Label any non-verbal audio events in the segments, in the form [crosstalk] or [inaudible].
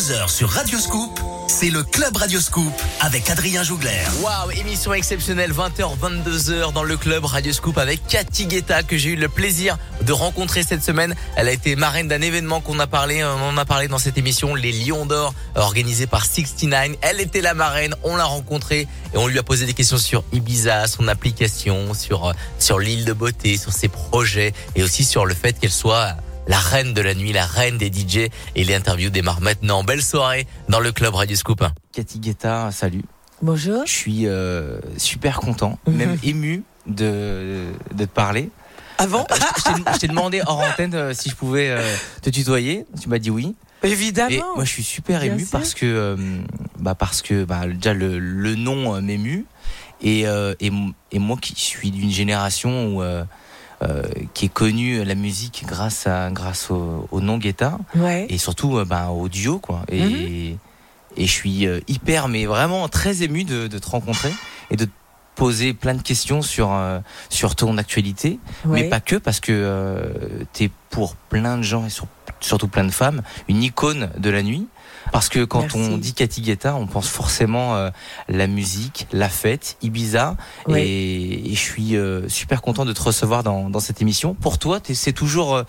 22h sur Radioscoop, c'est le Club Radioscoop avec Adrien Jougler. Waouh, émission exceptionnelle 20h 22h dans le club Radioscoop avec Cathy Guetta que j'ai eu le plaisir de rencontrer cette semaine. Elle a été marraine d'un événement qu'on a parlé, on en a parlé dans cette émission, les Lions d'or organisé par 69. Elle était la marraine, on l'a rencontrée et on lui a posé des questions sur Ibiza, son application, sur euh, sur l'île de beauté, sur ses projets et aussi sur le fait qu'elle soit la reine de la nuit, la reine des DJ et l'interview démarre maintenant. Belle soirée dans le club Radio Scoop. Cathy Guetta, salut. Bonjour. Je suis euh, super content, Mhm. même ému de, de te parler. Avant Euh, je t'ai- je t'ai demandé hors antenne euh, si je pouvais euh, te tutoyer. Tu m'as dit oui. Évidemment. Et moi, je suis super Bien ému sûr. parce que, euh, bah, parce que bah, déjà le, le nom euh, m'émue et, euh, et, et moi qui suis d'une génération où, qui est connue la musique grâce à grâce au, au nom Guetta Ouais. et surtout euh, bah, au duo quoi. Et, Mhm. et je suis euh, hyper mais vraiment très ému de, de te rencontrer et de te poser plein de questions sur euh, sur ton actualité ouais. mais pas que parce que euh, t'es pour plein de gens et sur- surtout plein de femmes une icône de la nuit parce que quand Merci. on dit Cathy Guetta on pense forcément euh, la musique la fête Ibiza. Et, et je suis euh, super content de te recevoir dans, dans cette émission. Pour toi c'est toujours euh,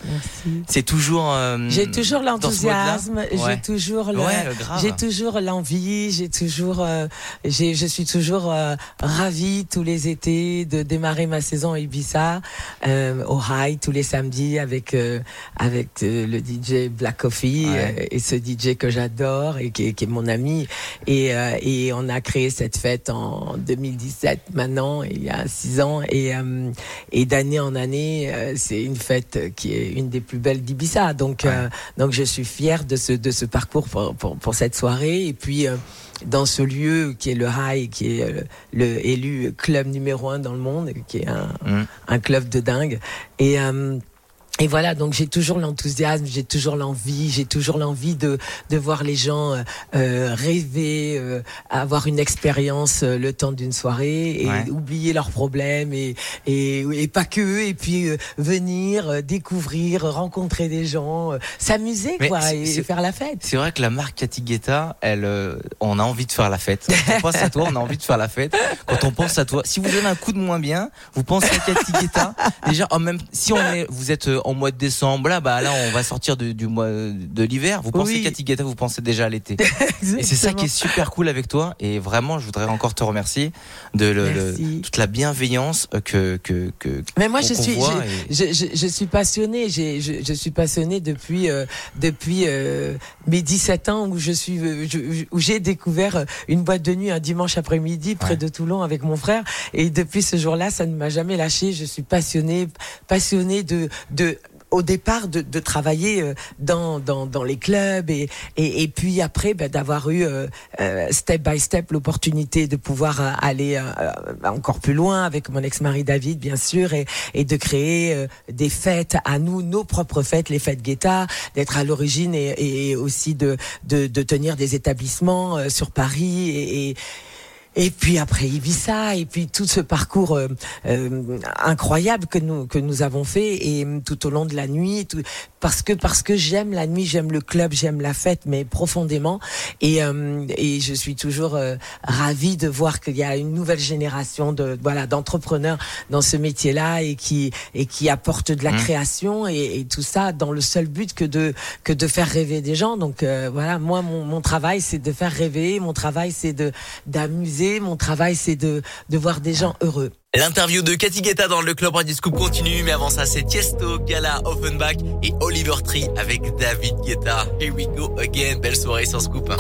c'est toujours euh, J'ai toujours l'enthousiasme, Ouais. j'ai toujours le, ouais j'ai toujours l'envie, j'ai toujours, je suis toujours ravie tous les étés de démarrer ma saison à Ibiza au High tous les samedis avec avec le DJ Black Coffee Ouais. et ce DJ que j'adore et qui, est- qui est mon ami et euh, et on a créé cette fête en 2017 maintenant il y a six ans et euh, et d'année en année euh, c'est une fête qui est une des plus belles d'Ibiza donc Ouais. donc je suis fière de ce de ce parcours pour pour, pour cette soirée et puis dans ce lieu qui est le High, qui est le élu club numéro un dans le monde, qui est un, Mm. un club de dingue. Et euh, et voilà, donc j'ai toujours l'enthousiasme, j'ai toujours l'envie, j'ai toujours l'envie de de voir les gens euh, euh, rêver, euh, avoir une expérience euh, le temps d'une soirée et Ouais. oublier leurs problèmes et et, et pas que et puis euh, venir euh, découvrir, rencontrer des gens, euh, s'amuser quoi et faire la fête. C'est vrai que la marque Cathy Guetta, elle, euh, on a envie de faire la fête. Quand on pense à toi, on a envie de faire la fête. Quand on pense à toi, si vous donnez un coup de moins bien, vous pensez à Cathy Guetta. Déjà, en même, si on est, vous êtes en mois de décembre, là, bah là, on va sortir du mois de l'hiver. Vous pensez Oui. Cathy Guetta, vous pensez déjà à l'été. [laughs] Et c'est ça qui est super cool avec toi. Et vraiment, je voudrais encore te remercier de le- le- Merci. toute la bienveillance euh, que que que. Mais moi, je suis, je, et- je, je, je suis passionnée. Je, je suis passionnée depuis euh, depuis euh, mes 17 ans où je suis euh, où j'ai découvert euh, une boîte de nuit un dimanche après-midi près Ouais. de Toulon avec mon frère. Et depuis ce jour-là, ça ne m'a jamais lâché. Je suis passionnée, passionnée de de au départ de, de travailler euh, dans, dans, dans les clubs et, et, puis après ben, d'avoir eu euh, euh, step by step l'opportunité de pouvoir euh, aller euh, encore plus loin avec mon ex-mari David bien sûr et, et de créer euh, des fêtes à nous, nos propres fêtes, les fêtes Guetta, d'être à l'origine et, et aussi de, de, de tenir des établissements sur Paris et, et et puis après Ibiza, et puis tout ce parcours euh, euh, incroyable que nous que nous avons fait et euh, tout au long de la nuit, parce que parce que j'aime la nuit, j'aime le club, j'aime la fête, mais profondément. Et euh, et je suis toujours euh, ravie de voir qu'il y a une nouvelle génération de voilà d'entrepreneurs dans ce métier-là et qui et qui apportent de la Mmh. création et, et tout ça dans le seul but que de que de faire rêver des gens. Donc euh, voilà, moi mon, mon travail c'est de faire rêver, mon travail c'est de d'amuser, mon travail c'est de de voir des gens heureux. L'interview de Cathy Guetta dans le club Radio Scoop continue, mais avant ça, c'est Tiesto, Gala, Offenbach et Oliver Tree avec David Guetta. Here we go again. Belle soirée sur Scoop.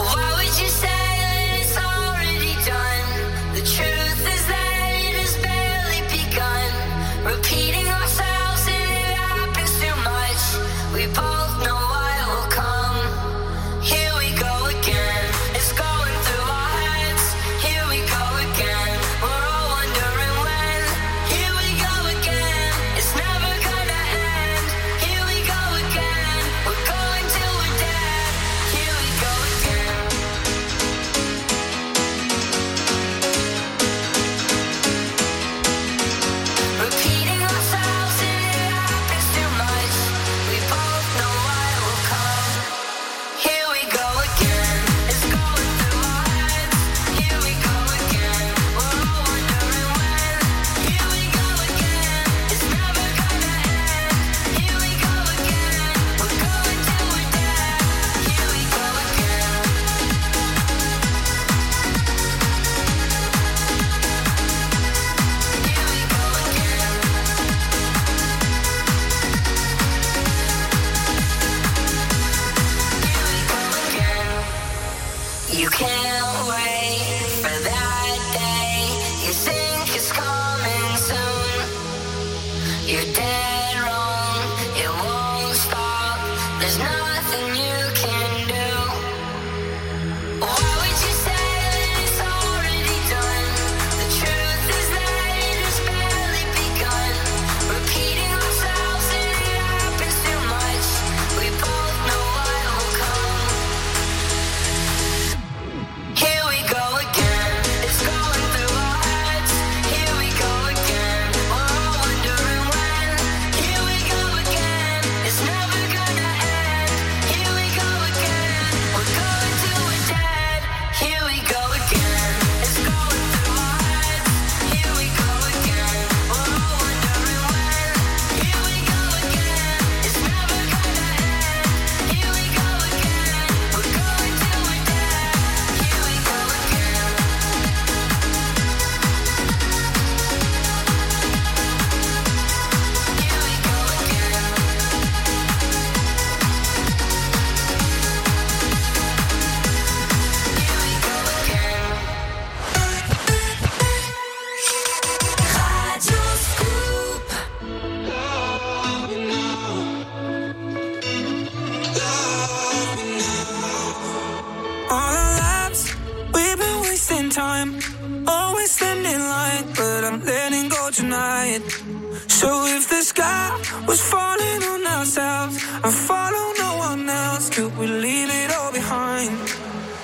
So if the sky was falling on ourselves I'd follow no one else, could we leave it all behind?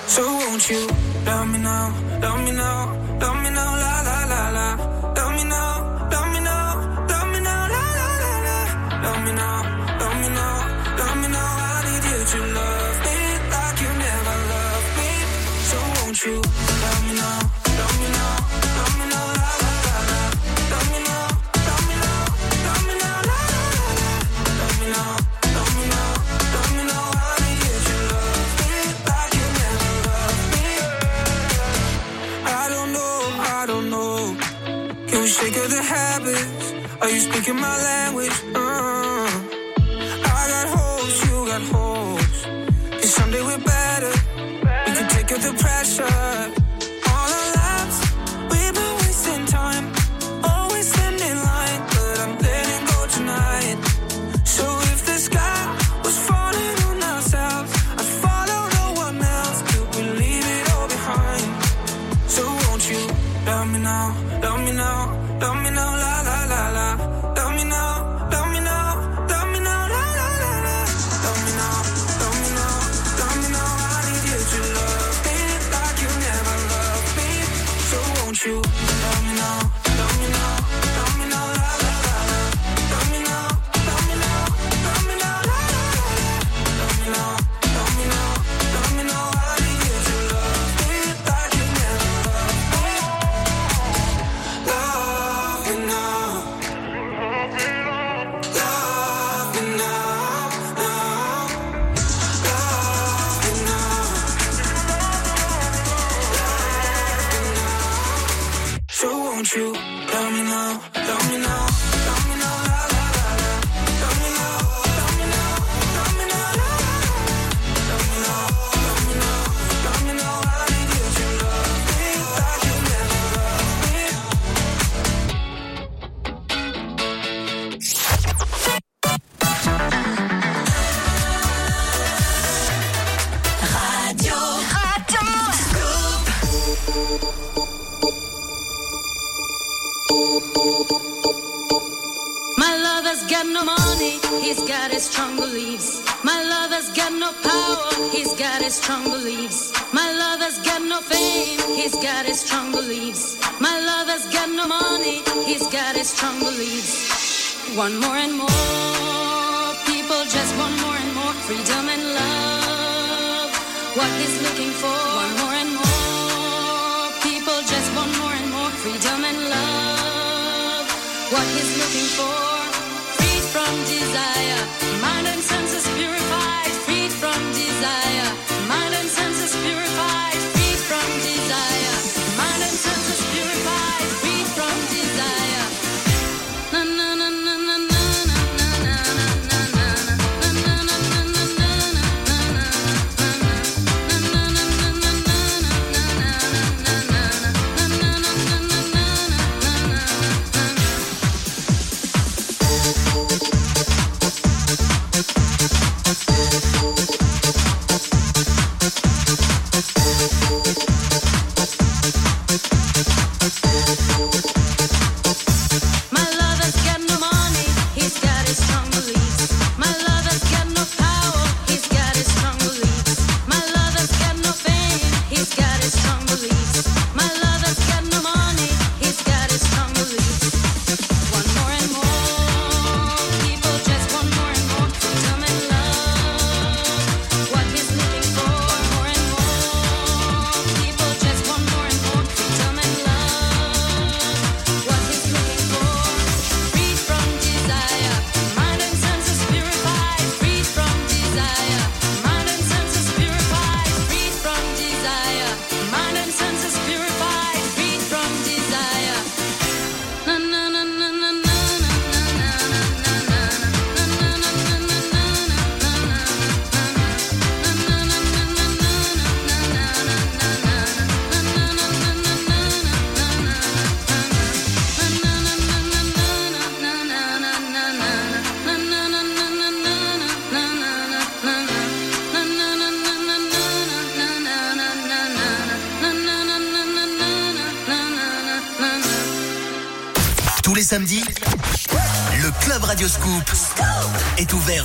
So won't you love me now, love me now, love me now, la la la la. Are you speaking my language? Uh, I got holes you got holes. Cause someday we're better. We can take out the pressure. strong beliefs. One more and more people just want more and more freedom and love. What is looking for? One more and more people just want more and more freedom and love. What is looking for?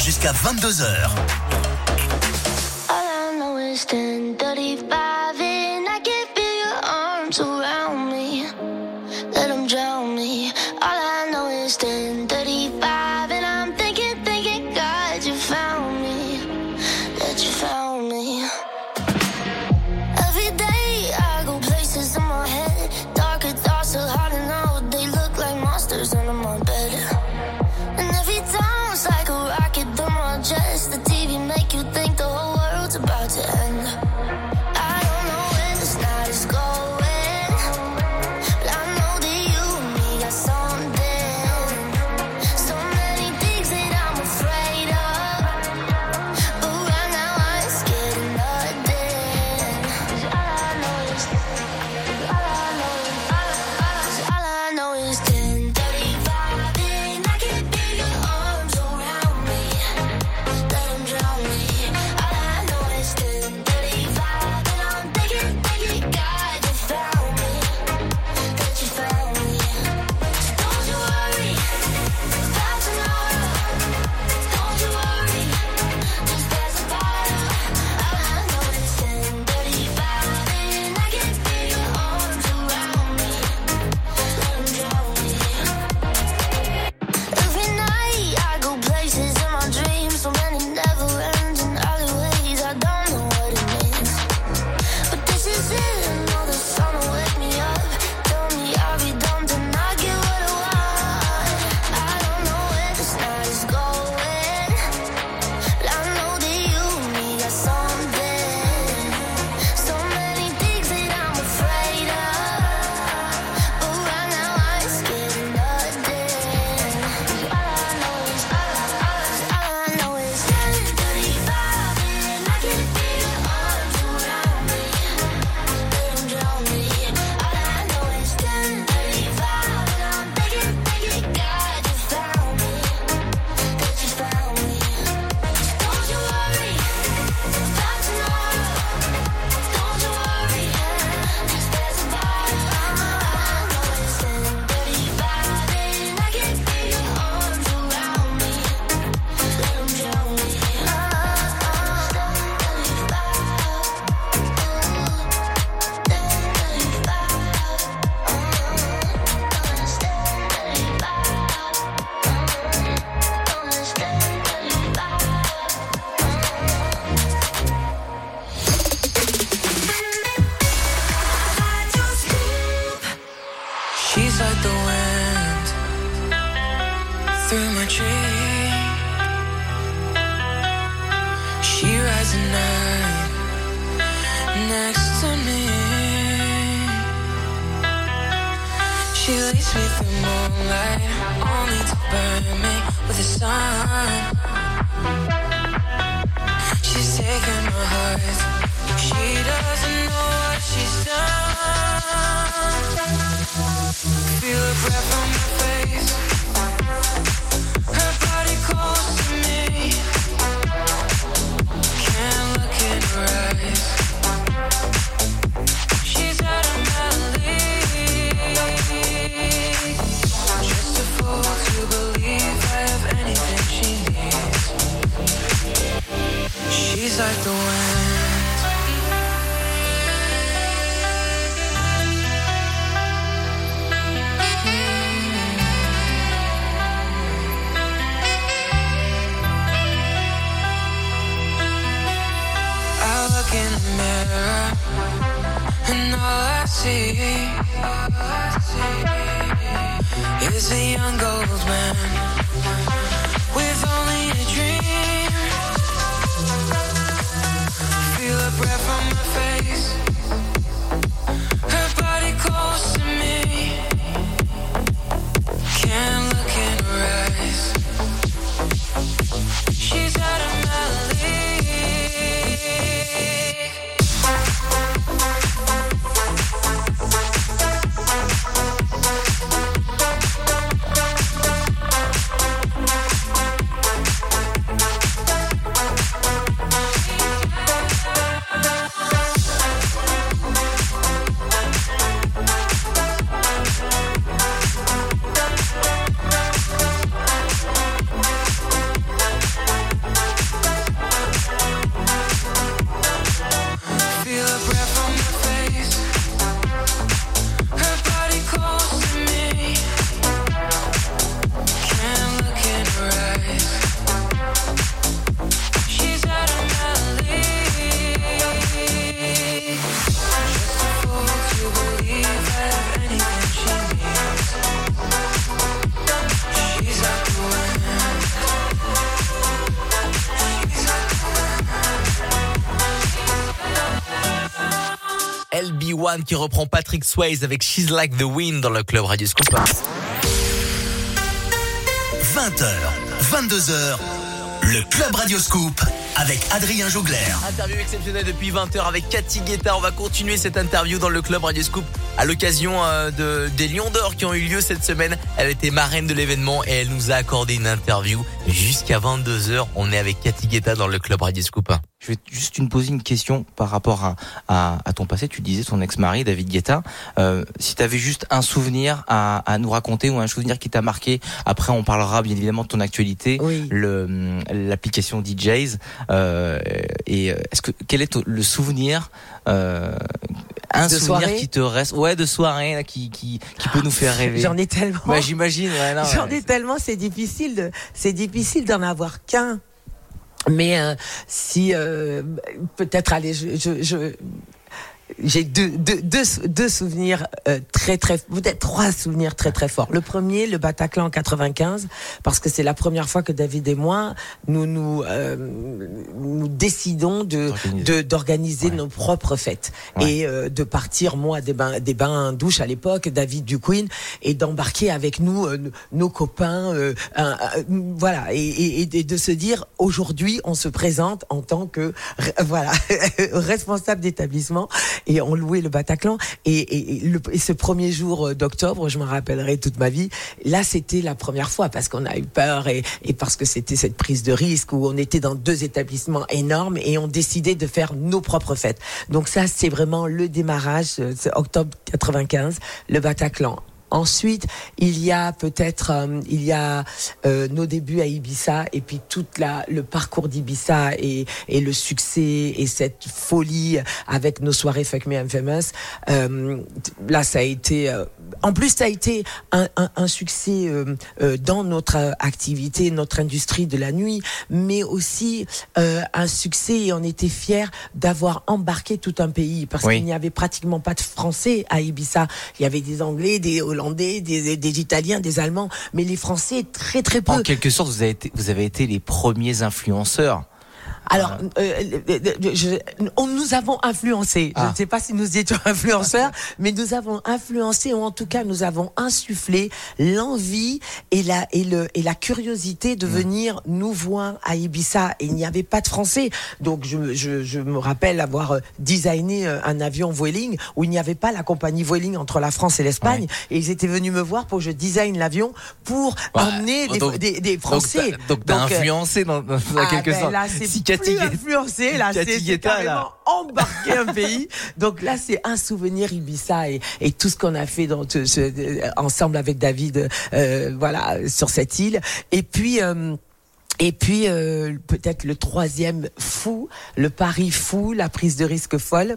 Jusqu'à 22h. One qui reprend Patrick Swayze avec She's Like the Wind dans le club Radio Scoop. 20h, 22h, le Club Radio Scoop avec Adrien Jougler. Interview exceptionnelle depuis 20h avec Cathy Guetta. On va continuer cette interview dans le club Radio Scoop à l'occasion euh, de, des Lions d'Or qui ont eu lieu cette semaine. Elle était marraine de l'événement et elle nous a accordé une interview jusqu'à 22h. On est avec Cathy Guetta dans le club Radio Scoop. Je vais juste une poser une question par rapport à, à, à ton passé. Tu disais ton ex-mari David Guetta. Euh, si tu avais juste un souvenir à, à nous raconter ou un souvenir qui t'a marqué. Après, on parlera bien évidemment de ton actualité, Oui. le l'application DJs. Euh, et euh, est-ce que quel est ton- le souvenir euh, un De souvenir soirée qui te reste ouais de soirée là, qui qui qui peut nous faire rêver. J'en ai tellement. Ouais, j'imagine. Ouais, J'en ai tellement, c'est difficile de, c'est difficile d'en avoir qu'un. Mais euh, si euh, peut-être allez, je, je, je- j'ai deux, deux, deux, sou- deux souvenirs euh, très très peut-être trois souvenirs très très forts. Le premier, le Bataclan en 95, parce que c'est la première fois que David et moi nous nous euh, nous décidons de D'organiser. Ouais. nos propres fêtes Ouais. et euh, de partir moi des bains des bains douches à l'époque, David du Queen et d'embarquer avec nous euh, nos copains, euh, un- voilà et, et- et de se dire aujourd'hui on se présente en tant que voilà [laughs] responsable d'établissement et on louait le Bataclan. Et, ce premier jour euh, d'octobre je m'en rappellerai toute ma vie là c'était la première fois parce qu'on a eu peur et, parce que c'était cette prise de risque où on était dans deux établissements énormes et on décidait de faire nos propres fêtes. Donc ça c'est vraiment le démarrage euh, octobre 95 le Bataclan Ensuite, il y a peut-être, euh, il y a euh, nos débuts à Ibiza et puis toute la le parcours d'Ibiza et, et le succès et cette folie avec nos soirées Fuck Me I'm Famous. Euh, là, ça a été, en plus, ça a été un, un, un succès dans notre activité, notre industrie de la nuit, mais aussi un succès et on était fiers d'avoir embarqué tout un pays parce Oui. qu'il n'y avait pratiquement pas de Français à Ibiza. Il y avait des Anglais, des Hollandais, des, des Italiens, des Allemands, mais les Français très très peu. En quelque sorte, vous avez été, vous avez été les premiers influenceurs. Alors, euh, euh, euh, je- on nous avons influencé. Je Ah. ne sais pas si nous étions [laughs] influenceurs, mais nous avons influencé ou en tout cas nous avons insufflé l'envie et la et le et la curiosité de venir nous voir à Ibiza. Et il n'y avait pas de Français, donc je me- je, je me rappelle avoir euh, designé euh, un avion Vueling où il n'y avait pas la compagnie Vueling entre la France et l'Espagne. Et ils étaient venus me voir pour que je design l'avion pour Ouais, emmener des, donc- des, des Donc, Français. donc, t'as euh, influencé dans, dans ah quelque ben sorte. Là, c'est si plus influencé. Là, c'est carrément embarquer un pays. Donc là, c'est un souvenir Ibiza et, et tout ce qu'on a fait dans ce- ce- ensemble avec David, euh, voilà, sur cette île. Et puis. euh, et puis euh, peut-être le troisième fou, le pari fou, la prise de risque folle,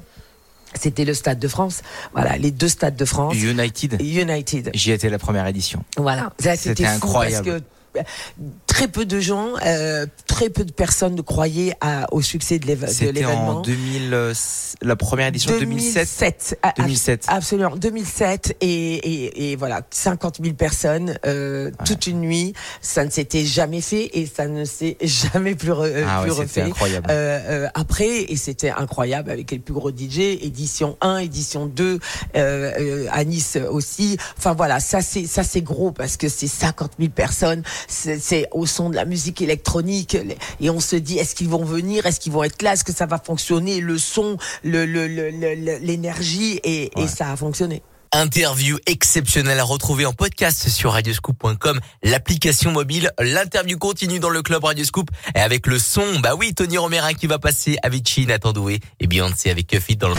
c'était le Stade de France. Voilà, les deux Stades de France. United. United. J'y étais la première édition. Voilà, C'était incroyable. parce que euh, très peu de gens, euh, très peu de personnes croyaient à, au succès de l'événement. en 2000, euh, la première édition 2007. Ah, 2007. Absolument, 2007 et, et, et voilà, 50 000 personnes euh, toute une nuit. Ça ne s'était jamais fait et ça ne s'est jamais plus, re- euh, Ah plus ouais, c'était refait. incroyable. Euh, euh, après, et c'était incroyable avec les plus gros DJ, édition 1, édition 2, euh, euh, à Nice aussi. Enfin voilà, ça c'est ça c'est gros parce que c'est 50 000 personnes, c'est c'est au son de la musique électronique et on se dit est-ce qu'ils vont venir, est-ce qu'ils vont être là, est-ce que ça va fonctionner, le son, le le- le- le- le- l'énergie et, et ça a fonctionné. Interview exceptionnelle à retrouver en podcast sur radioscoop.com, l'application mobile. L'interview continue dans le club Radioscoop. Et avec le son, bah oui, Tony Romérin qui va passer Avicii, Nathan Doué et Beyoncé avec Cuffit dans le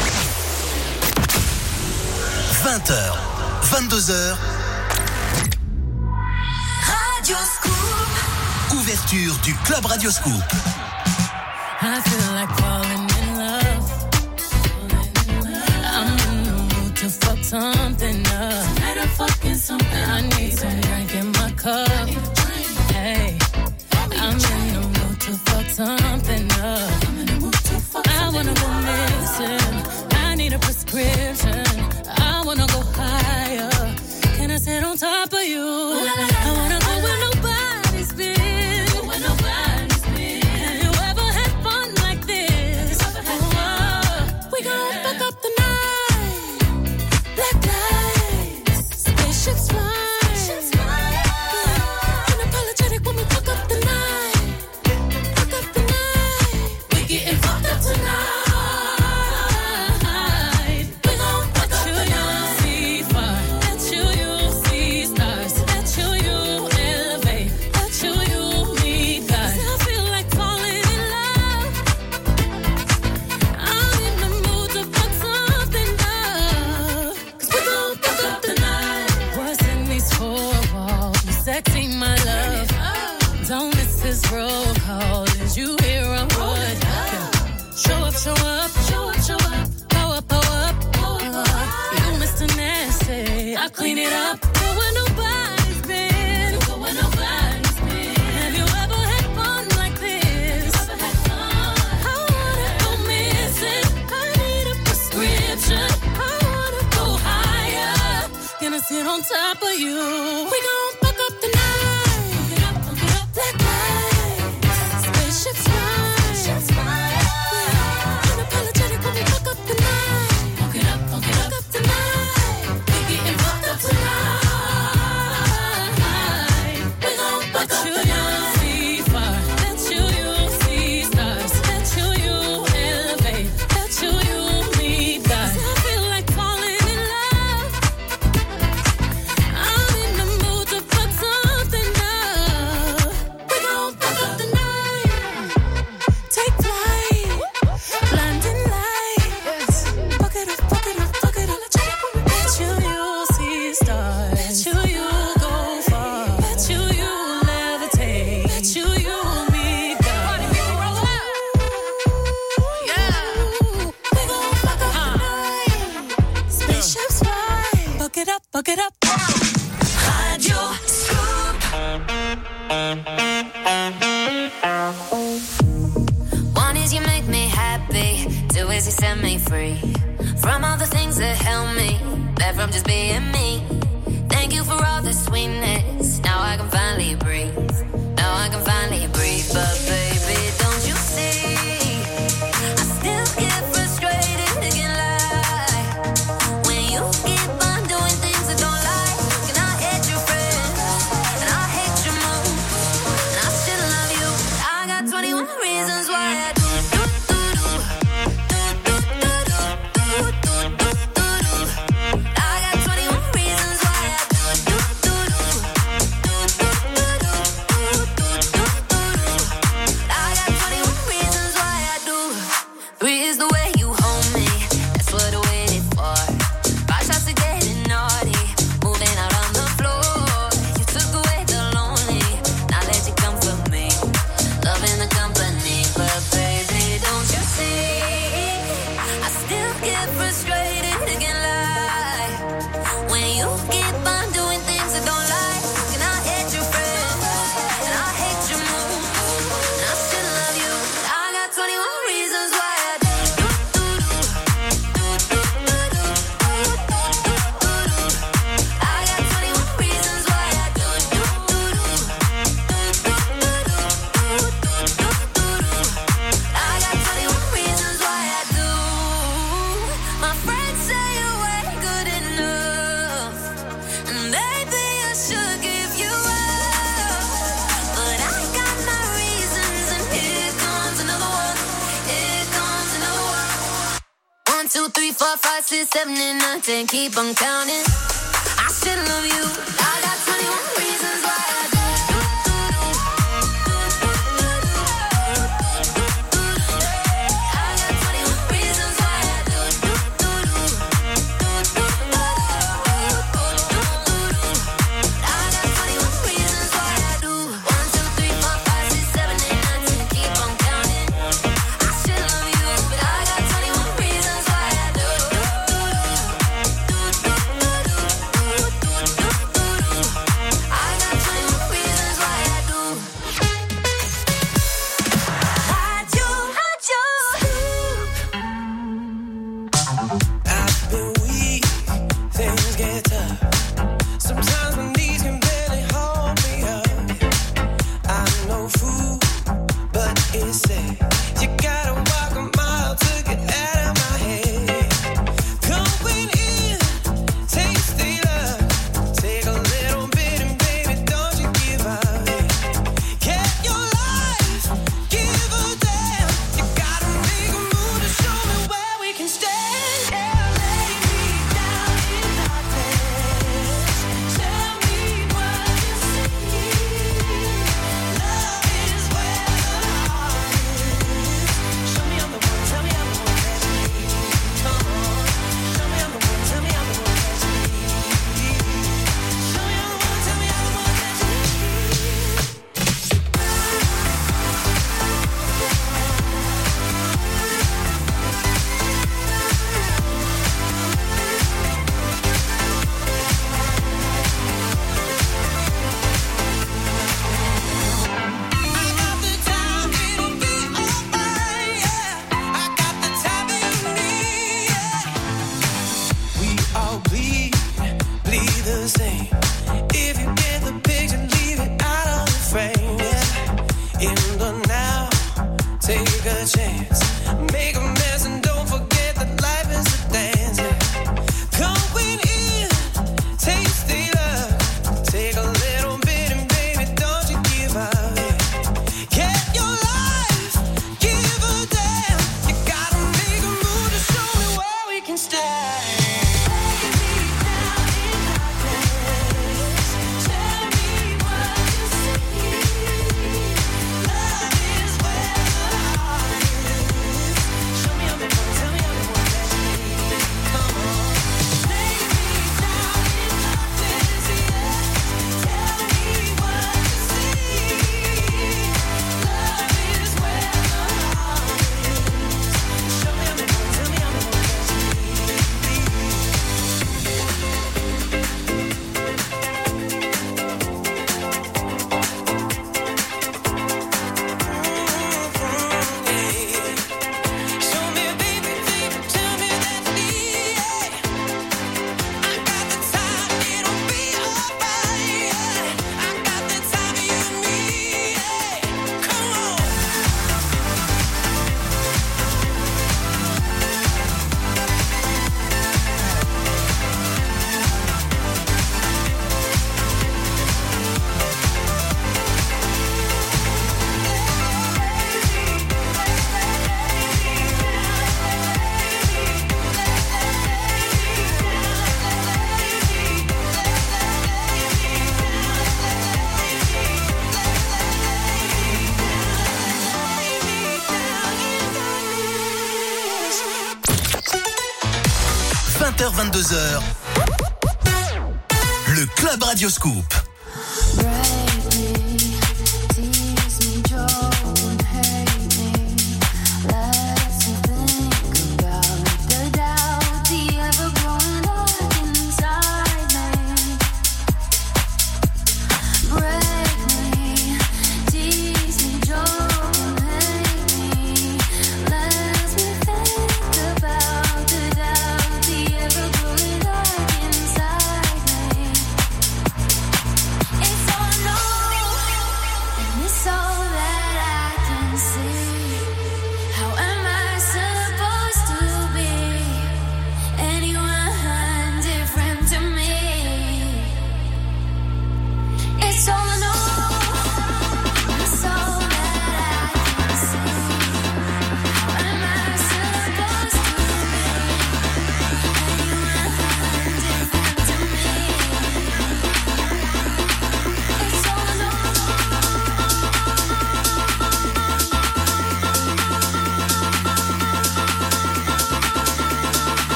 20h, 22h, Radio Scoop. Ouverture du Club Radio Scoop. I feel like falling in love. I'm in the mood to fuck something up. I need some drink in my cup. Hey, I'm in the mood to fuck something up. I wanna go missing. I need a prescription. I wanna go higher. Can I sit on top of you? On top of you. We gon' 22h, le Club Radio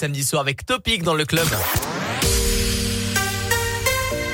samedi soir avec Topic dans le club.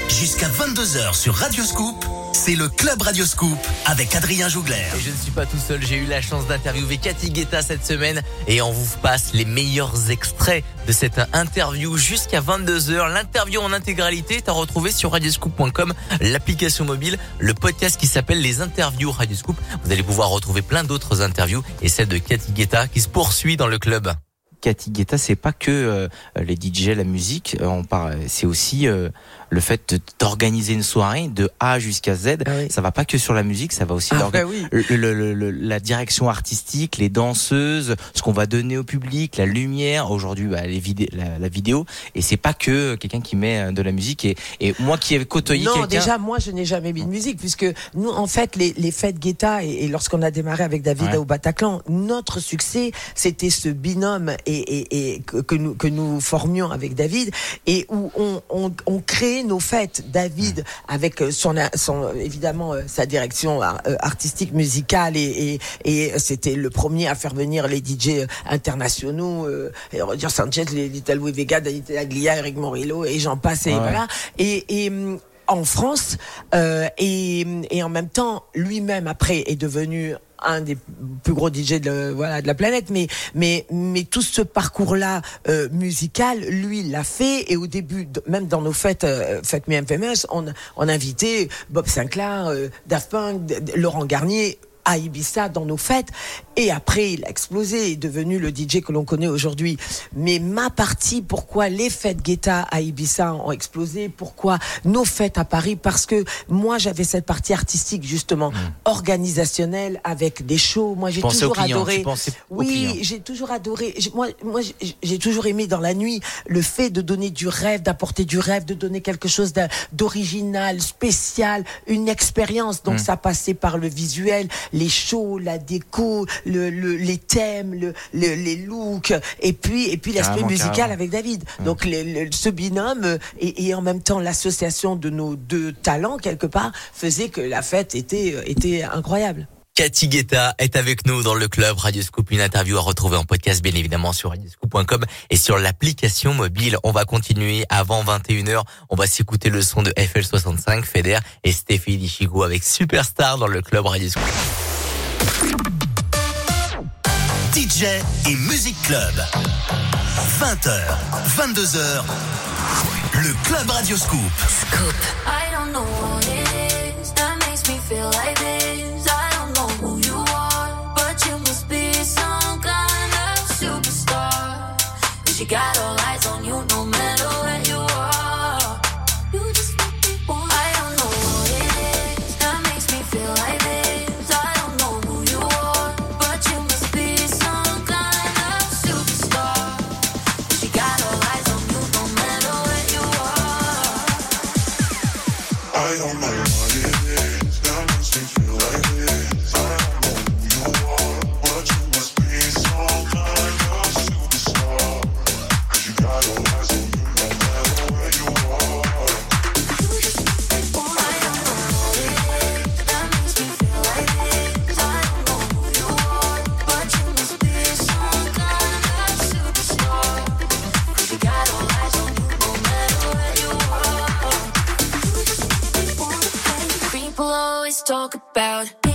Jusqu'à 22h sur Radio Scoop, c'est le Club Radio Scoop avec Adrien Jougler. Et je ne suis pas tout seul, j'ai eu la chance d'interviewer Cathy Guetta cette semaine et on vous passe les meilleurs extraits de cette interview jusqu'à 22h. L'interview en intégralité est à retrouver sur radioscoop.com, l'application mobile, le podcast qui s'appelle les interviews Radio Scoop. Vous allez pouvoir retrouver plein d'autres interviews et celle de Cathy Guetta qui se poursuit dans le club. Cathy Guetta, c'est pas que euh, les DJ, la musique. euh, on parle, c'est aussi euh, le fait d'organiser une soirée de A jusqu'à Z. Ah oui. Ça va pas que sur la musique, ça va aussi Ah, bah oui. le- le- le- la direction artistique, les danseuses, ce qu'on va donner au public, la lumière. Aujourd'hui, bah, les vidé- la, la vidéo. Et c'est pas que quelqu'un qui met euh, de la musique. Et, et moi qui ai côtoyé Non, déjà, moi, je n'ai jamais mis de musique, puisque nous, en fait, les, les fêtes Guetta, et, et lorsqu'on a démarré avec David Ouais. au Bataclan, notre succès, c'était ce binôme et, et, et que, que nous, que nous formions avec David, et où on, on, on créait nos fêtes. David, avec euh, son, son évidemment, euh, sa direction ar- euh, artistique, musicale, et, et, et c'était le premier à faire venir les DJ internationaux, euh, et Roger Sanchez, les Little Louis Vega, David Aglia, Eric Morillo, et j'en passe, et Ouais. voilà. Et, et en France, euh, et, et en même temps, lui-même après est devenu un des plus gros DJ de, la planète, mais, tout ce parcours-là euh, musical, lui, l'a fait. Et au début, même dans nos fêtes, euh, fêtes Me Famous, on, on invitait Bob Sinclair, euh, Daft Punk, Laurent Garnier à Ibiza dans nos fêtes. Et après, il a explosé, est devenu le DJ que l'on connaît aujourd'hui. Mais ma partie, pourquoi les fêtes Guetta à Ibiza ont explosé, pourquoi nos fêtes à Paris, parce que moi, j'avais cette partie artistique, justement, organisationnelle, avec des shows. Moi, j'ai Hmm. toujours adoré. Oui, j'ai toujours adoré. Moi, moi, j'ai- toujours aimé dans la nuit le fait de donner du rêve, d'apporter du rêve, de donner quelque chose d'original, spécial, une expérience. Hmm. Donc ça passait par le visuel, les shows, la déco, le, le- les thèmes, le, le- les looks, et puis et puis l'aspect musical carrément. avec David. Donc le- le- ce binôme et, et en même temps l'association de nos deux talents quelque part faisait que la fête était était incroyable. Cathy Guetta est avec nous dans le club Radio Scoop. Une interview à retrouver en podcast, bien évidemment, sur radioscoop.com et sur l'application mobile. On va continuer avant 21h. On va s'écouter le son de FL65, Feder et Stéphie Dichigo avec Superstar dans le club Radio Scoop. DJ et Music Club. 20h, 22h, le Club Radio Scoop. I don't know She got all talk about.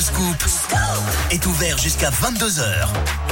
Scoop est ouvert jusqu'à 22h.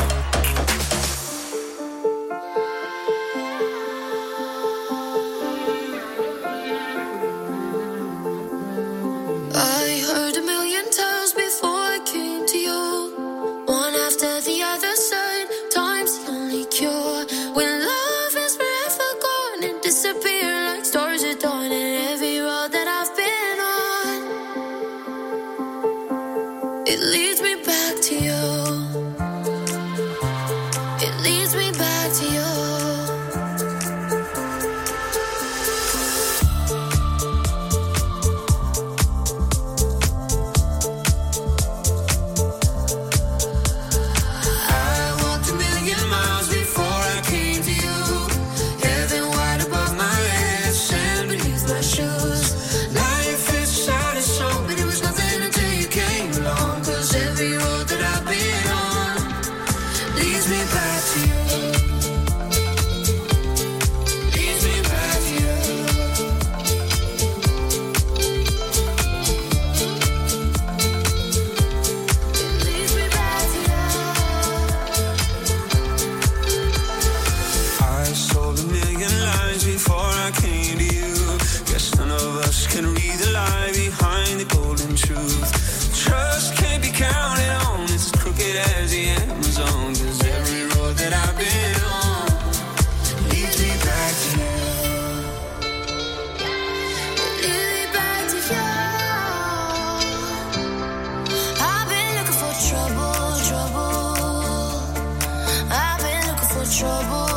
Trouble.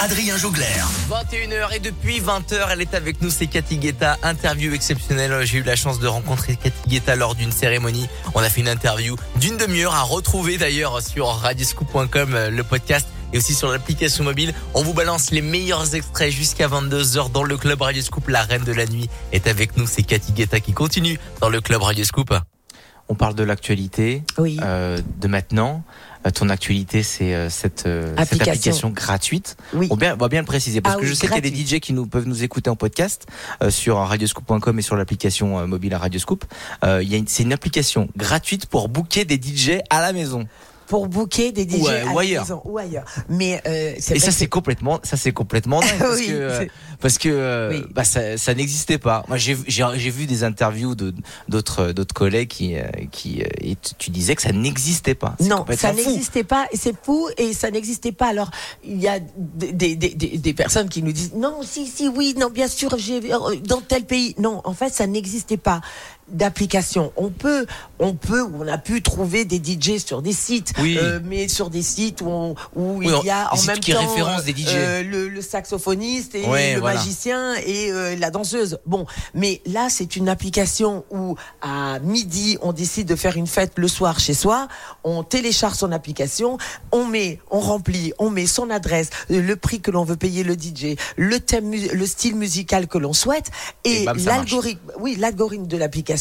Adrien Jougler. 21h et depuis 20h, elle est avec nous, c'est Cathy Guetta, interview exceptionnelle. J'ai eu la chance de rencontrer Cathy Guetta lors d'une cérémonie. On a fait une interview d'une demi-heure à retrouver d'ailleurs sur radioscoop.com, euh, le podcast et aussi sur l'application mobile. On vous balance les meilleurs extraits jusqu'à 22h dans le club Radio Scoop. La reine de la nuit est avec nous, c'est Cathy Guetta qui continue dans le club Radio Scoop. On parle de l'actualité, Oui. euh, de maintenant. Euh, ton actualité, c'est euh, cette, euh, cette Application. gratuite. Oui. On, bien, va bien le préciser parce Ah que oui, je sais qu'il y a des. DJ qui nous peuvent nous écouter en podcast euh, sur radioscoop.com et sur l'application mobile à Radioscoop. Euh, c'est une application gratuite pour booker des DJ à la maison. Pour booker des DJ Ou, euh, à ou ailleurs. maison, ou ailleurs. Mais euh, Et ça que c'est complètement, ça c'est complètement dingue [laughs] parce Oui, que euh, parce que euh, Oui. bah, ça, ça n'existait pas. Moi j'ai vu des interviews de d'autres d'autres collègues qui euh, qui euh, et tu- disais que ça n'existait pas. Non, ça n'existait pas, c'est fou, et ça n'existait pas. Alors, il y a des, des, des, des- personnes qui nous disent non, si, si, oui, non, bien sûr, j'ai euh, dans tel pays. Non, en fait, ça n'existait pas d'application. On peut, on peut, on a pu trouver des DJ sur des sites, Oui. euh, mais sur des sites où, on- où Oui, il y a en même qui temps des DJ. euh, le, le saxophoniste et Ouais, le voilà. magicien et euh, la danseuse. Bon, mais là, c'est une application où à midi, on décide de faire une fête le soir chez soi. On télécharge son application, on met, on remplit, on met son adresse, euh, le prix que l'on veut payer le DJ, le thème, le style musical que l'on souhaite, Et et, l'algorithme, oui, l'algorithme de l'application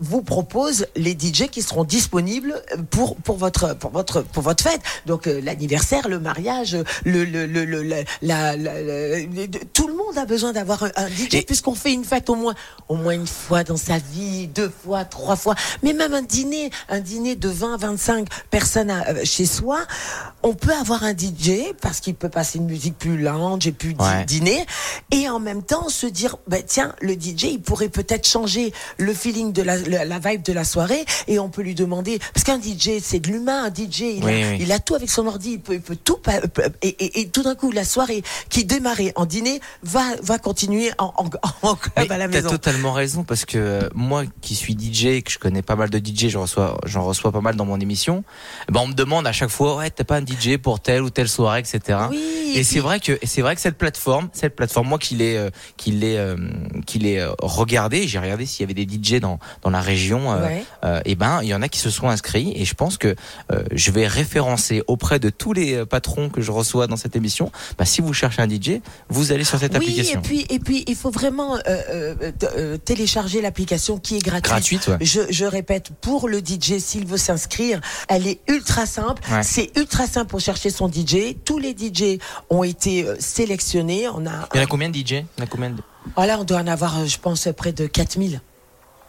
vous propose les DJ qui seront disponibles pour pour votre pour votre pour votre fête. Donc euh, l'anniversaire, le mariage, le le le, le- la, la- tout le monde a besoin d'avoir un, un DJ puisqu'on fait une fête au moins au moins une fois dans sa vie, deux fois, trois fois, mais même un dîner, un dîner de 20 25 personnes à- euh, chez soi, on peut avoir un DJ parce qu'il peut passer une musique plus et plus di- Ouais. dîner et en même temps se dire bah tiens le DJ il pourrait peut-être changer le fil feeling de la, la, la vibe de la soirée et on peut lui demander parce qu'un DJ c'est de l'humain, un DJ il, Oui, a, oui. il a tout avec son ordi, il peut, il peut tout et, et, et tout d'un coup la soirée qui démarrait en dîner va va continuer en, en, en club Mais à la T'as maison. totalement raison parce que euh, moi qui suis DJ, et que je connais pas mal de DJ, j'en reçois, j'en reçois pas mal dans mon émission. Ben on me demande à chaque fois, ouais, t'as pas un DJ pour telle ou telle soirée, etc. Oui, Et, et c'est vrai que c'est vrai que cette plateforme, cette plateforme, moi qui l'ai, euh, qui l'ai, euh, qui l'ai regardé, j'ai regardé s'il y avait des DJ dans dans la région. euh, Ouais. euh, et ben il y en a qui se sont inscrits et je pense que euh, je vais référencer auprès de tous les euh, patrons que je reçois dans cette émission. Ben, si vous cherchez un DJ, vous allez sur cette Oui, application. et puis et puis il faut vraiment euh, euh, euh, télécharger l'application qui est gratuite. Gratuite, ouais. Je, je répète, pour le DJ, s'il veut s'inscrire, elle est ultra simple. Ouais. C'est ultra simple pour chercher son DJ. Tous les DJ ont été euh, sélectionnés. On a, Il y en a combien de DJ Il y en a combien de... voilà, on doit en avoir, euh, je pense, près de 4000.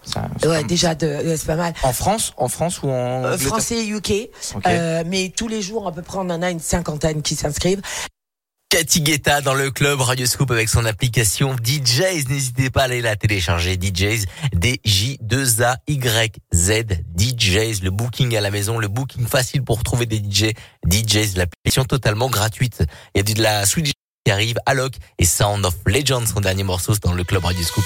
Ça- Ouais, déjà, c'est pas mal. En France, en France ou en Euh, français et UK. Euh, mais tous les jours, à peu près, on en a une cinquantaine qui s'inscrivent. Cathy Guetta dans le club Radio Scoop avec son application DJs. N'hésitez pas à aller la télécharger. DJs, D-J-2-A-Y-Z, DJs, le booking à la maison, le booking facile pour trouver des DJ. DJs, l'application totalement gratuite. Il y a du- de la Swedish qui arrive, Alok et Sound of Legends, son dernier morceau, dans le club Radio Scoop.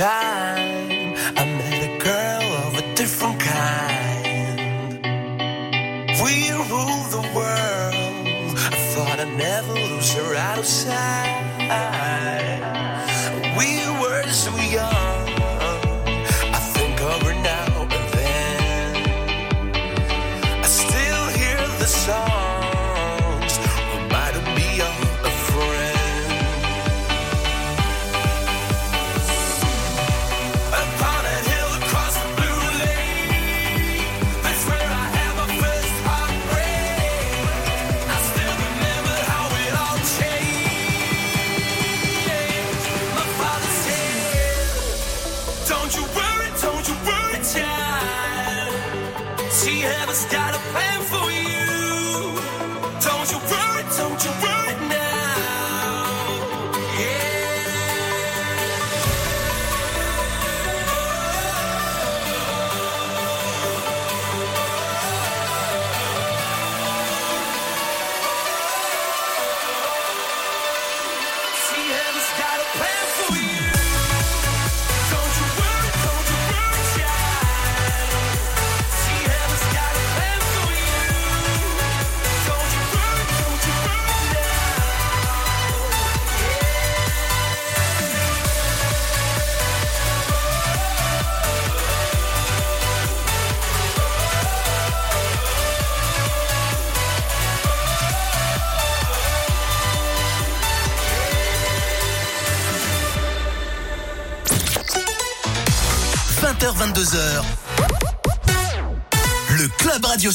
Yeah. never start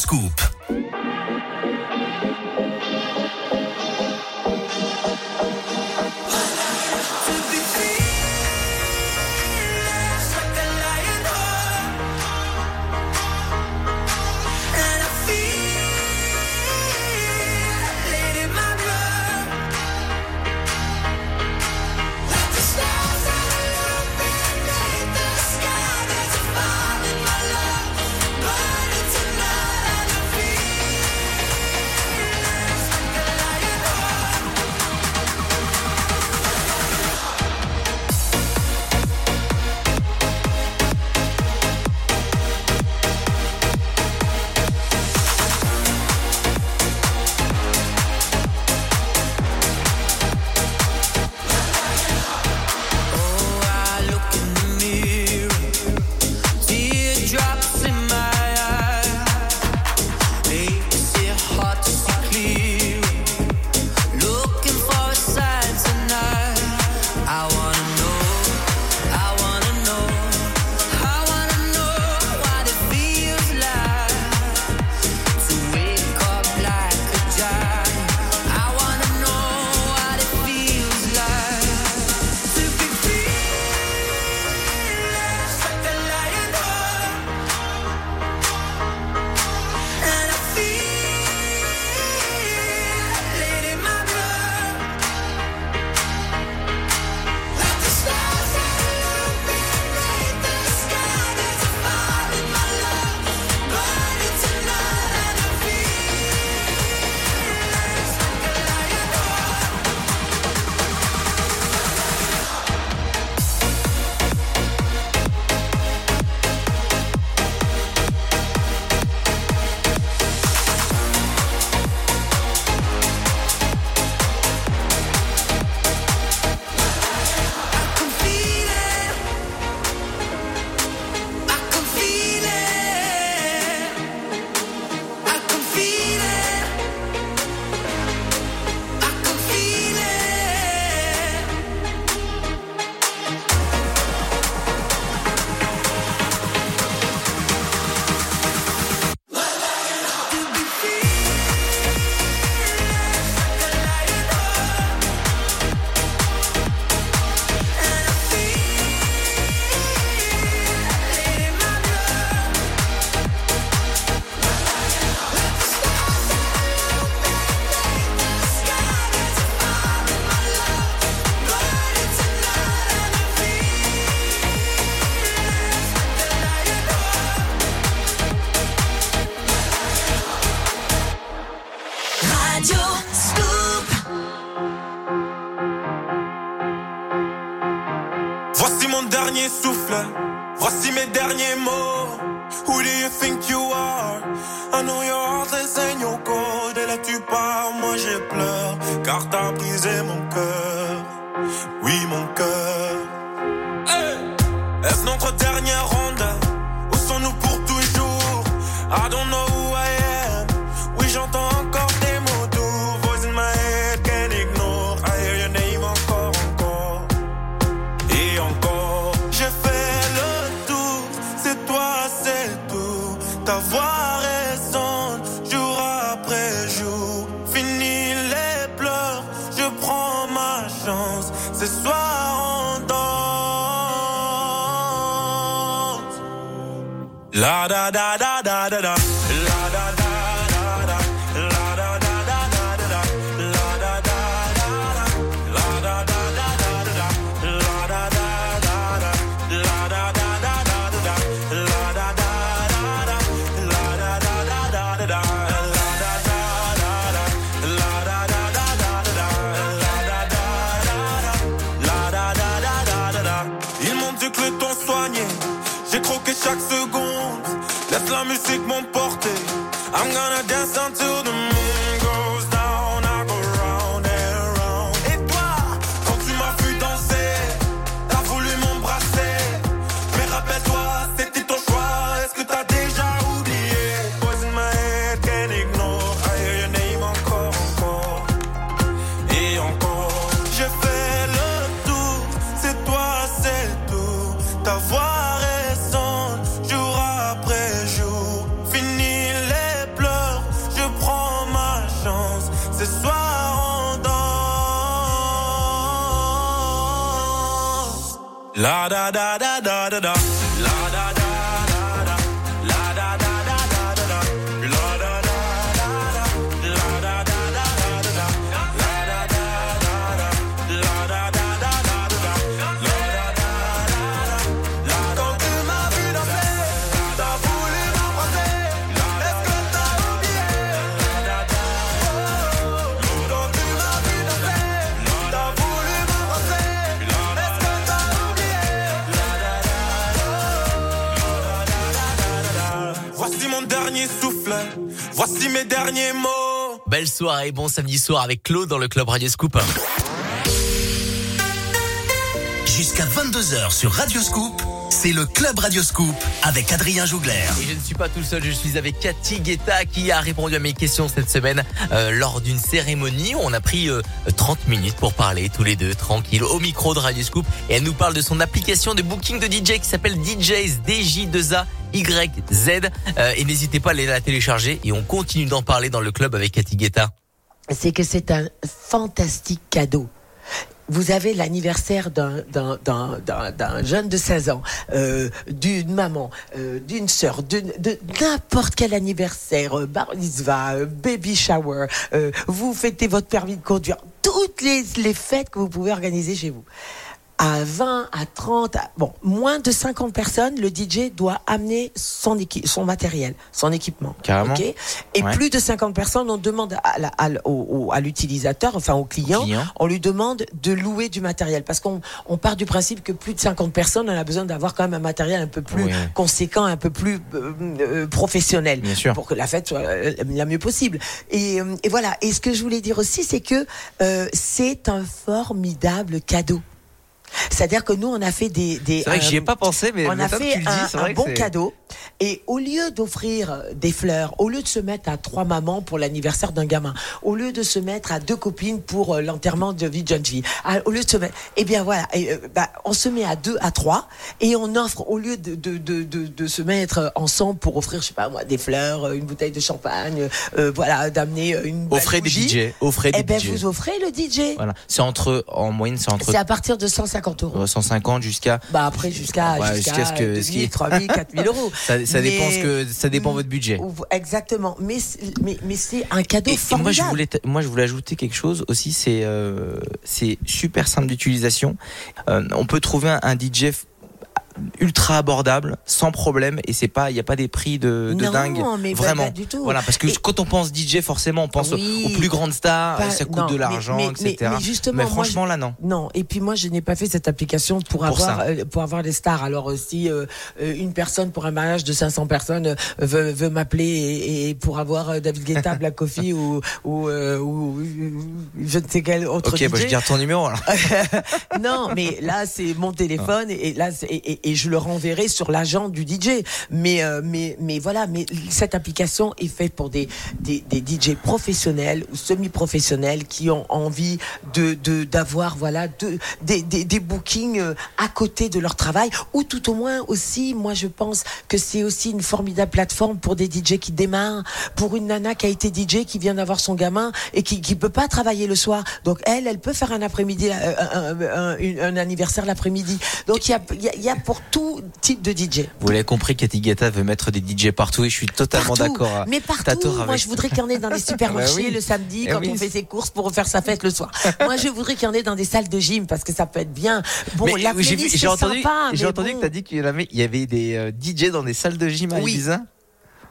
Club Belle soirée, bon samedi soir avec Claude dans le club Radio Scoop. Jusqu'à 22h sur Radio Scoop, c'est le Club Radio Scoop avec Adrien Jougler. Et je ne suis pas tout seul, je suis avec Cathy Guetta qui a répondu à mes questions cette semaine euh, lors d'une cérémonie où on a pris euh, 30 minutes pour parler tous les deux tranquille au micro de Radio Scoop et elle nous parle de son application de booking de DJ qui s'appelle DJs DJ2A YZ Euh, et n'hésitez pas à aller la télécharger et on continue d'en parler dans le club avec Cathy Guetta. c'est que c'est un fantastique cadeau. Vous avez l'anniversaire d'un jeune de 16 ans, euh, d'une maman, euh, d'une sœur, de n'importe quel anniversaire, euh, bar mitzvah, euh, baby shower, euh, vous fêtez votre permis de conduire, toutes les, les fêtes que vous pouvez organiser chez vous. À 20, à 30, à- bon, moins de 50 personnes, le DJ doit amener son, son matériel, son équipement. Carrément. ok Et Ouais. plus de 50 personnes, on demande à, l'utilisateur, enfin au client, Client. on lui demande de louer du matériel. Parce qu'on on part du principe que plus de 50 personnes, on a besoin d'avoir quand même un matériel un peu plus Oui. conséquent, un peu plus euh, euh, professionnel. Bien sûr. Pour que la fête soit euh, la mieux possible. Et, euh, et voilà. Et ce que je voulais dire aussi, c'est que euh, c'est un formidable cadeau. C'est-à-dire que nous, on a fait des... des C'est vrai que euh, j'y ai pas pensé, mais on a fait tu le dis, un, bon cadeau. Et au lieu d'offrir des fleurs, au lieu de se mettre à trois mamans pour l'anniversaire d'un gamin, au lieu de se mettre à deux copines pour euh, l'enterrement de vie de jeune fille, au lieu de se mettre, eh bien voilà, et, euh, bah, on se met à deux, à trois, et on offre au lieu de de, de, de, se mettre ensemble pour offrir, je sais pas moi, des fleurs, euh, une bouteille de champagne, euh, voilà, d'amener euh, une Offrez des DJ, offrez des eh ben DJ. vous offrez le DJ. Voilà, c'est entre en moyenne c'est entre C'est à partir de 150 euros. euh, 150 jusqu'à Bah après jusqu'à Ouais, jusqu'à ce que- ce qui 2000, 3000, 4000 euros. [laughs] ça, ça dépend ce que ça dépend votre budget. Exactement, mais mais mais c'est un cadeau Et, et moi je voulais moi je voulais ajouter quelque chose aussi c'est euh, c'est super simple d'utilisation. Euh, on peut trouver un, un DJ ultra abordable, sans problème, et c'est pas, il y a pas des prix de, de Non, dingue. mais pas- vraiment. pas du tout. Voilà, parce que Et- quand on pense DJ, forcément, on pense aux- Oui. aux plus grandes stars, Pas- ça coûte non, de l'argent, etc. Mais, mais justement, Mais moi, franchement, là, non. Non, et puis moi, je n'ai pas fait cette application pour, Pour avoir euh, pour avoir des stars. Alors euh, si euh, euh, une personne pour un mariage de 500 personnes euh, veut, veut m'appeler et, et pour avoir David Guetta, [laughs] Black Coffee ou ou, ou ou je ne sais quel autre Ok, bah, je DJ. garde ton numéro, alors. [laughs] non, mais là c'est mon téléphone et, et là et, et- je le renverrai sur l'agent du DJ. Mais euh, mais mais voilà, mais cette application est faite pour des des, des DJ professionnels ou semi-professionnels qui ont envie de de d'avoir voilà de, des, des des bookings euh, à côté de leur travail ou tout au moins aussi, moi je pense que c'est aussi une formidable plateforme pour des DJ qui démarrent, pour une nana qui a été DJ qui vient d'avoir son gamin et qui qui peut pas travailler le soir. Donc elle, elle peut faire un après-midi, euh, un, un- anniversaire l'après-midi. Donc il y a, y, a, y a pour tout type de DJ. Vous l'avez compris, Cathy Guetta veut mettre des DJ partout et je suis totalement d'accord. à- Mais partout, moi je voudrais qu'il y en ait dans les [laughs] supermarchés Bah oui. le samedi Eh quand oui. on fait ses courses pour faire sa fête le soir. moi je voudrais qu'il y en ait dans des salles de gym parce que ça peut être bien. Bon, Mais la j'ai j'ai entendu, sympa, j'ai entendu bon. que t'as dit qu'il y avait, il y avait des euh, DJ dans des salles de gym à Oui. Ibiza.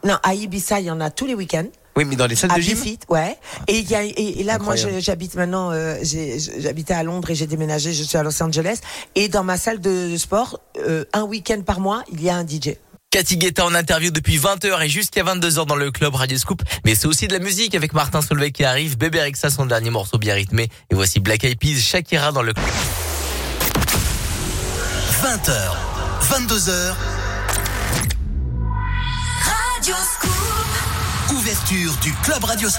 Non, à Ibiza, il y en a tous les week-ends. Oui, mais dans les salles à de gym. Bifit, ouais. Et il y a et, et là moi Incroyable. j'habite maintenant euh, j'habitais à Londres et j'ai déménagé, je suis à Los Angeles et dans ma salle de, de sport euh, un week-end par mois, il y a un DJ. Cathy Guetta en interview depuis 20h et jusqu'à 22h dans le club Radio Scoop. Mais c'est aussi de la musique avec Martin Solveig qui arrive, Bébé Rexa son dernier morceau bien rythmé. Et voici Black Eyed Peas, Shakira dans le club. 20h, 22h, Radio Scoop. Ouverture du Club Radio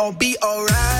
all be alright.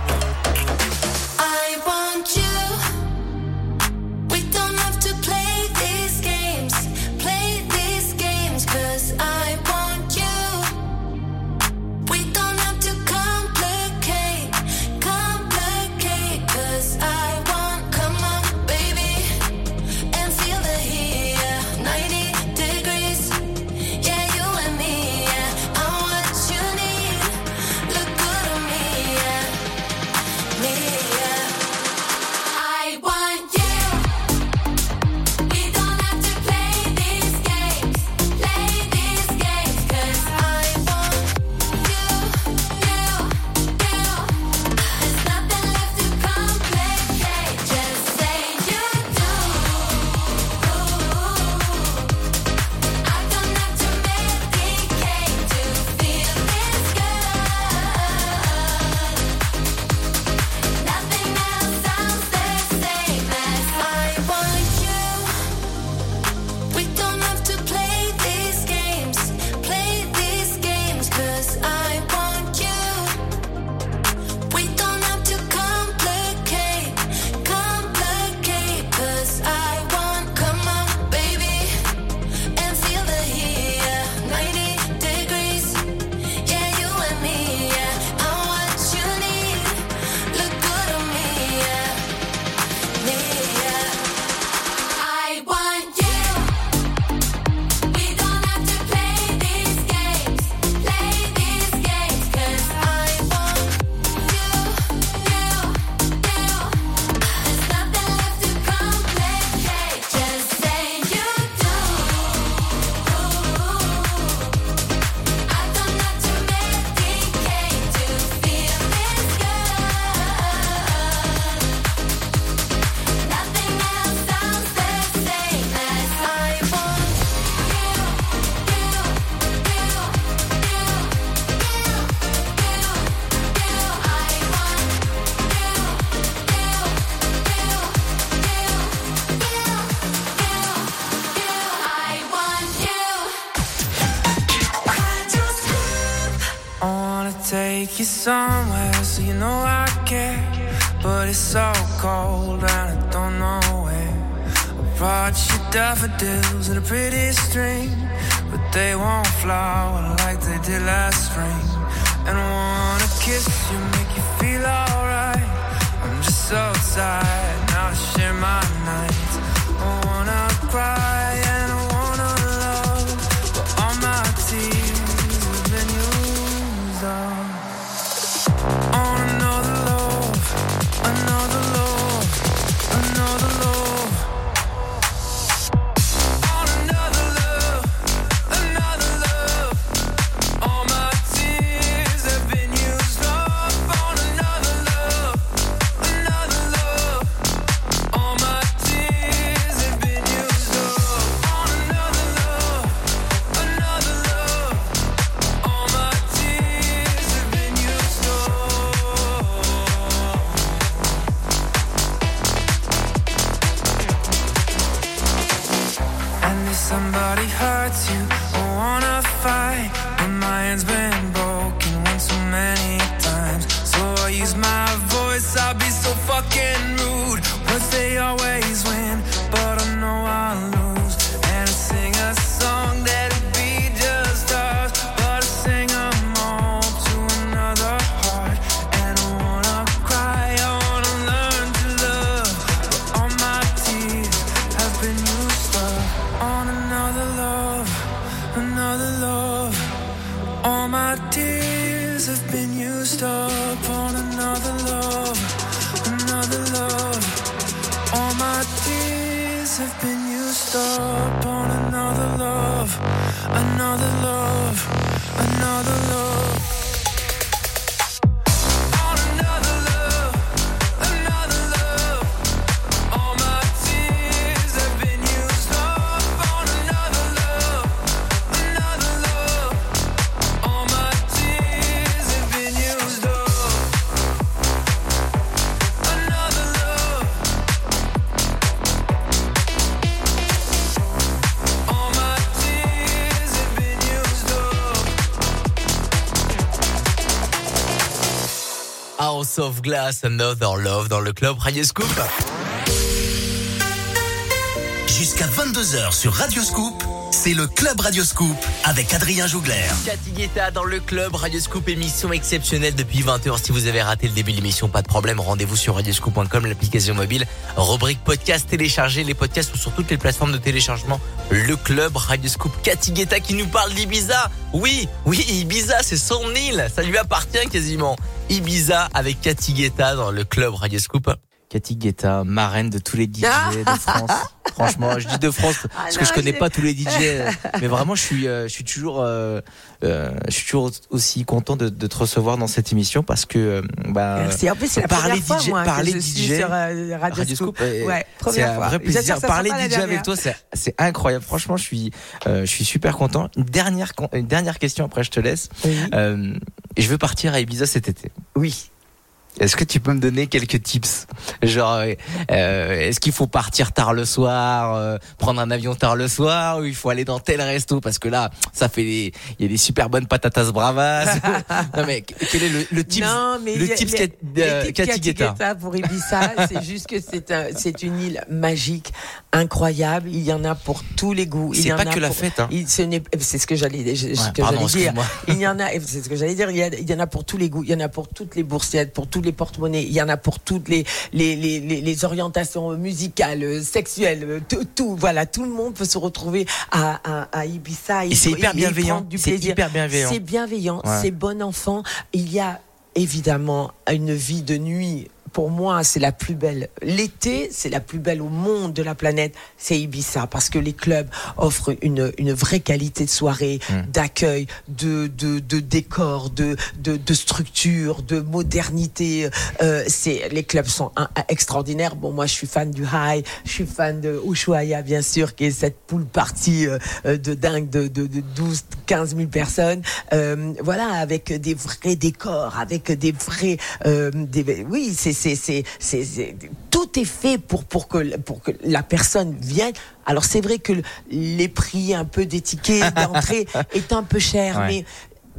you somewhere so you know I care. But it's so cold and I don't know where. I brought you daffodils and a pretty string, but they won't flower like they did last spring. And I wanna kiss you, make you feel alright. I'm just so tired now to share my nights. I wanna cry. Glass, Another Love dans le club Radio Scoop. Jusqu'à 22h sur Radio Scoop, c'est le Club Radio Scoop avec Adrien Jougler. Cathy Guetta dans le club Radio Scoop, émission exceptionnelle depuis 20h. Si vous avez raté le début de l'émission, pas de problème, rendez-vous sur radioscoop.com, l'application mobile, rubrique podcast, télécharger les podcasts ou sur toutes les plateformes de téléchargement. Le club Radio Scoop, Cathy Guetta qui nous parle d'Ibiza. Oui, oui, Ibiza, c'est son île, ça lui appartient quasiment. Ibiza avec Cathy Guetta dans le club Radio Scoop. Cathy Guetta, marraine de tous les DJ de [laughs] France. Franchement, je dis de France parce que non, je connais pas tous les DJ, euh, [laughs] mais vraiment, je suis, euh, je suis toujours, euh, je suis toujours aussi content de, de te recevoir dans cette émission parce que, bah, Merci. En plus, c'est la parler première fois, DJ, moi, parler que je suis DJ, sur euh, Radio, Radio Scoop. Scoop, Ouais, c'est un vrai plaisir. Parler DJ avec toi, c'est, incroyable. Franchement, je suis, euh, je suis super content. Une dernière, une dernière question après, je te laisse. Oui. Euh, je veux partir à Ibiza cet été. Oui. Est-ce que tu peux me donner quelques tips? Genre, euh, euh, est-ce qu'il faut partir tard le soir, euh, prendre un avion tard le soir, ou il faut aller dans tel resto? Parce que là, ça fait des, il y a des super bonnes patatas bravas. [laughs] non mais quel est le, le tips Non, mais Le a- tips euh, Cathy Guetta? Guetta pour Ibiza, c'est juste que c'est un, c'est une île magique, incroyable. Il y en a pour tous les goûts. Il C'est pas que la pour- fête, hein. il- ce n'est- C'est ce que j'allais, ce Ouais, que pardon, j'allais dire. Il y en a, c'est ce que j'allais dire. Il y, a- il y en a pour tous les goûts. Il y en a pour toutes les boursettes, pour tous les porte-monnaies. Il y en a pour toutes les les, les, les, les orientations musicales, euh, sexuelles, euh, tout, tout. Voilà, tout le monde peut se retrouver à, à, à Ibiza. Et c'est hyper y bienveillant. C'est hyper bienveillant. C'est bienveillant. C'est bon enfant. Il y a évidemment une vie de nuit. Pour moi, c'est la plus belle. L'été, c'est la plus belle au monde de la planète. C'est Ibiza parce que les clubs offrent une, une vraie qualité de soirée, d'accueil, de, de, de décor, de, de, de structure, de modernité. Euh, c'est les clubs sont un- un- extraordinaires. Bon, moi, je suis fan du high, je suis fan de Ushuaia, bien sûr, qui est cette pool party euh, euh, de dingue de, de, de 12, 15 000 personnes. Euh, voilà, avec des vrais décors, avec des vrais, euh, des, oui, c'est, c'est, tout est fait pour pour que pour que la personne vienne. Alors c'est vrai que le- les prix un peu des tickets d'entrée [laughs] est un peu cher, Ouais. mais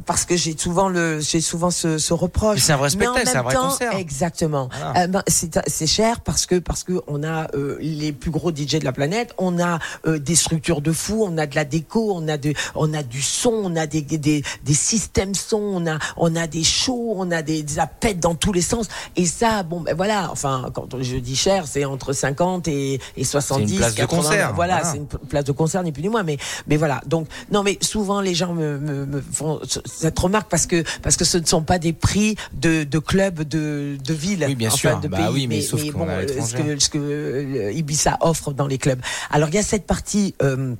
parce que j'ai souvent le j'ai souvent ce, ce reproche. Mais c'est un vrai spectacle, c'est un vrai temps, concert. Exactement. Voilà. Euh, ben, c'est c'est cher parce que parce que on a euh, les plus gros DJ de la planète, on a euh, des structures de fou, on a de la déco, on a de on a du son, on a des des, des systèmes son, on a on a des shows, on a des, des appels dans tous les sens et ça bon ben voilà, enfin quand je dis cher, c'est entre 50 et, et 70 place de 80, concert, Voilà, voilà. c'est une place de concert ni plus ni moins mais mais voilà. Donc non mais souvent les gens me, me, me font cette remarque parce que parce que ce ne sont pas des prix de, de clubs de, de ville Oui, bien enfin, sûr. de Bah pays oui, mais sauf qu'on bon, euh, ce que, ce que euh, Ibiza offre dans les clubs. Alors il y a cette partie. euh,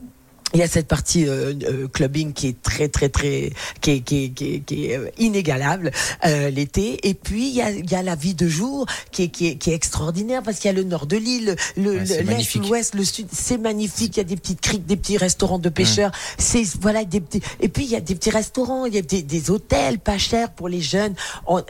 il y a cette partie euh, euh, clubbing qui est très très très qui est, qui est, qui est, qui est, euh, inégalable euh, l'été. Et puis il y a, il y a la vie de jour qui est, qui est, qui est extraordinaire parce qu'il y a le nord de l'île le Ouais, l'est l'ouest le sud. C'est magnifique. Il y a des petites criques des petits restaurants de pêcheurs. C'est voilà des petits et puis il y a des petits restaurants il y a des, des hôtels pas chers pour les jeunes. On-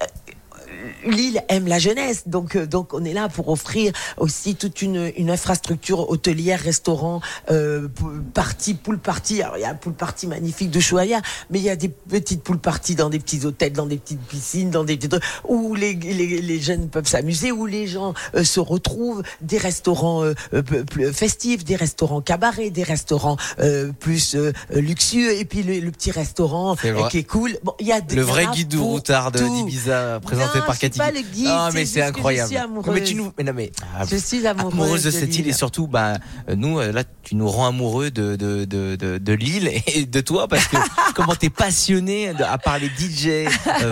L'île aime la jeunesse, donc euh, donc on est là pour offrir aussi toute une, une infrastructure hôtelière, restaurant, euh, party, pool party. Alors il y a un pool party magnifique de Choya, mais il y a des petites pool party dans des petits hôtels, dans des petites piscines, dans des petits trucs où les, les, les jeunes peuvent s'amuser, où les gens euh, se retrouvent, des restaurants euh, plus festifs, des restaurants cabarets, des restaurants euh, plus euh, luxueux, et puis le, le petit restaurant qui est cool. Bon, il y a des- Le vrai guide routard de tout. d'Ibiza présenté Non, par suis Cathy. pas le guide, c'est mais juste c'est que je incroyable. suis amoureuse. mais tu nous mais non mais ah, Je suis amoureuse, amoureuse de, de cette île et surtout bah euh, nous euh, là tu nous rends amoureux de de de de, de l'île [laughs] et de toi parce que [laughs] comment t'es passionné à parler DJ euh,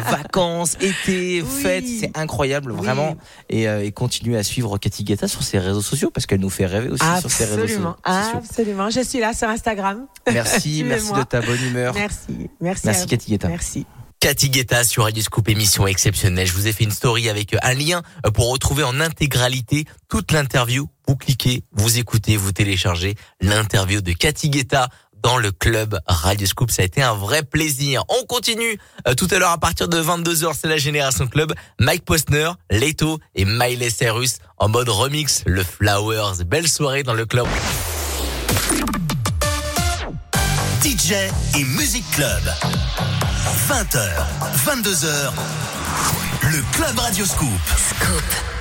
vacances été Oui. fêtes c'est incroyable Oui. vraiment et, euh, et continuer à suivre Cathy Guetta sur ses réseaux sociaux parce qu'elle nous fait rêver aussi sur ses réseaux sociaux. absolument. Je suis là sur Instagram. Merci [laughs] merci de ta bonne humeur. Merci, merci. Merci. Cathy Guetta. Merci. Cathy Guetta sur Radio Scoop, émission exceptionnelle. Je vous ai fait une story avec euh, un lien euh, pour retrouver en intégralité toute l'interview. Vous cliquez, vous écoutez, vous téléchargez l'interview de Cathy Guetta dans le club Radio Scoop. Ça a été un vrai plaisir. On continue euh, tout à l'heure à partir de 22h, c'est la Génération Club. Mike Postner, Leto et Miley Cyrus en mode remix, le Flowers. Belle soirée dans le club. DJ et Music Club. 20h, 22h, Le Club Radio Scoop. Scoop.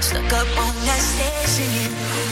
Stuck up on that. Oh,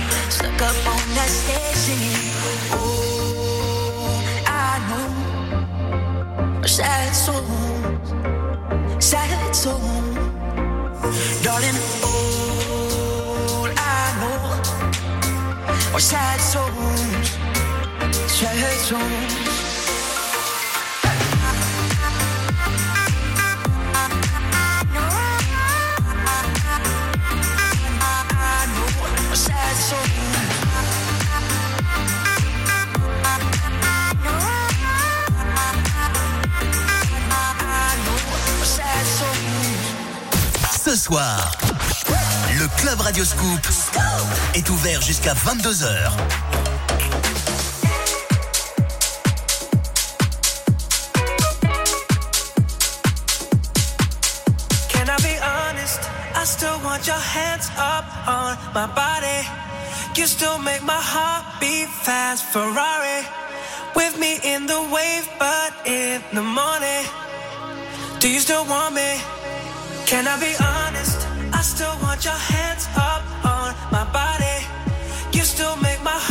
stuck up on that station. Oh, I know, sad souls, sad souls, darling. All I know are sad souls, sad souls. Ce soir, le Club Radio Scoop est ouvert jusqu'à 22h. Can I be honest? I still want your hands up on my body. You still make my heart beat fast. Ferrari with me in the wave, but in the morning. Do you still want me? Can I be honest? Still want your hands up on my body. You still make my heart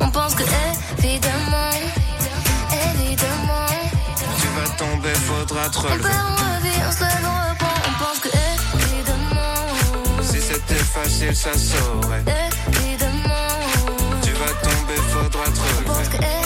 On pense que évidemment, évidemment, Tu vas tomber, faudra te on perd, on revit, on se lève, on reprend. On pense que évidemment, Si c'était facile, ça saurait. évidemment, Tu vas tomber, faudra te on pense que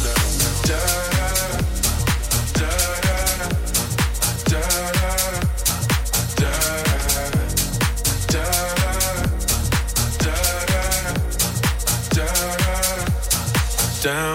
down,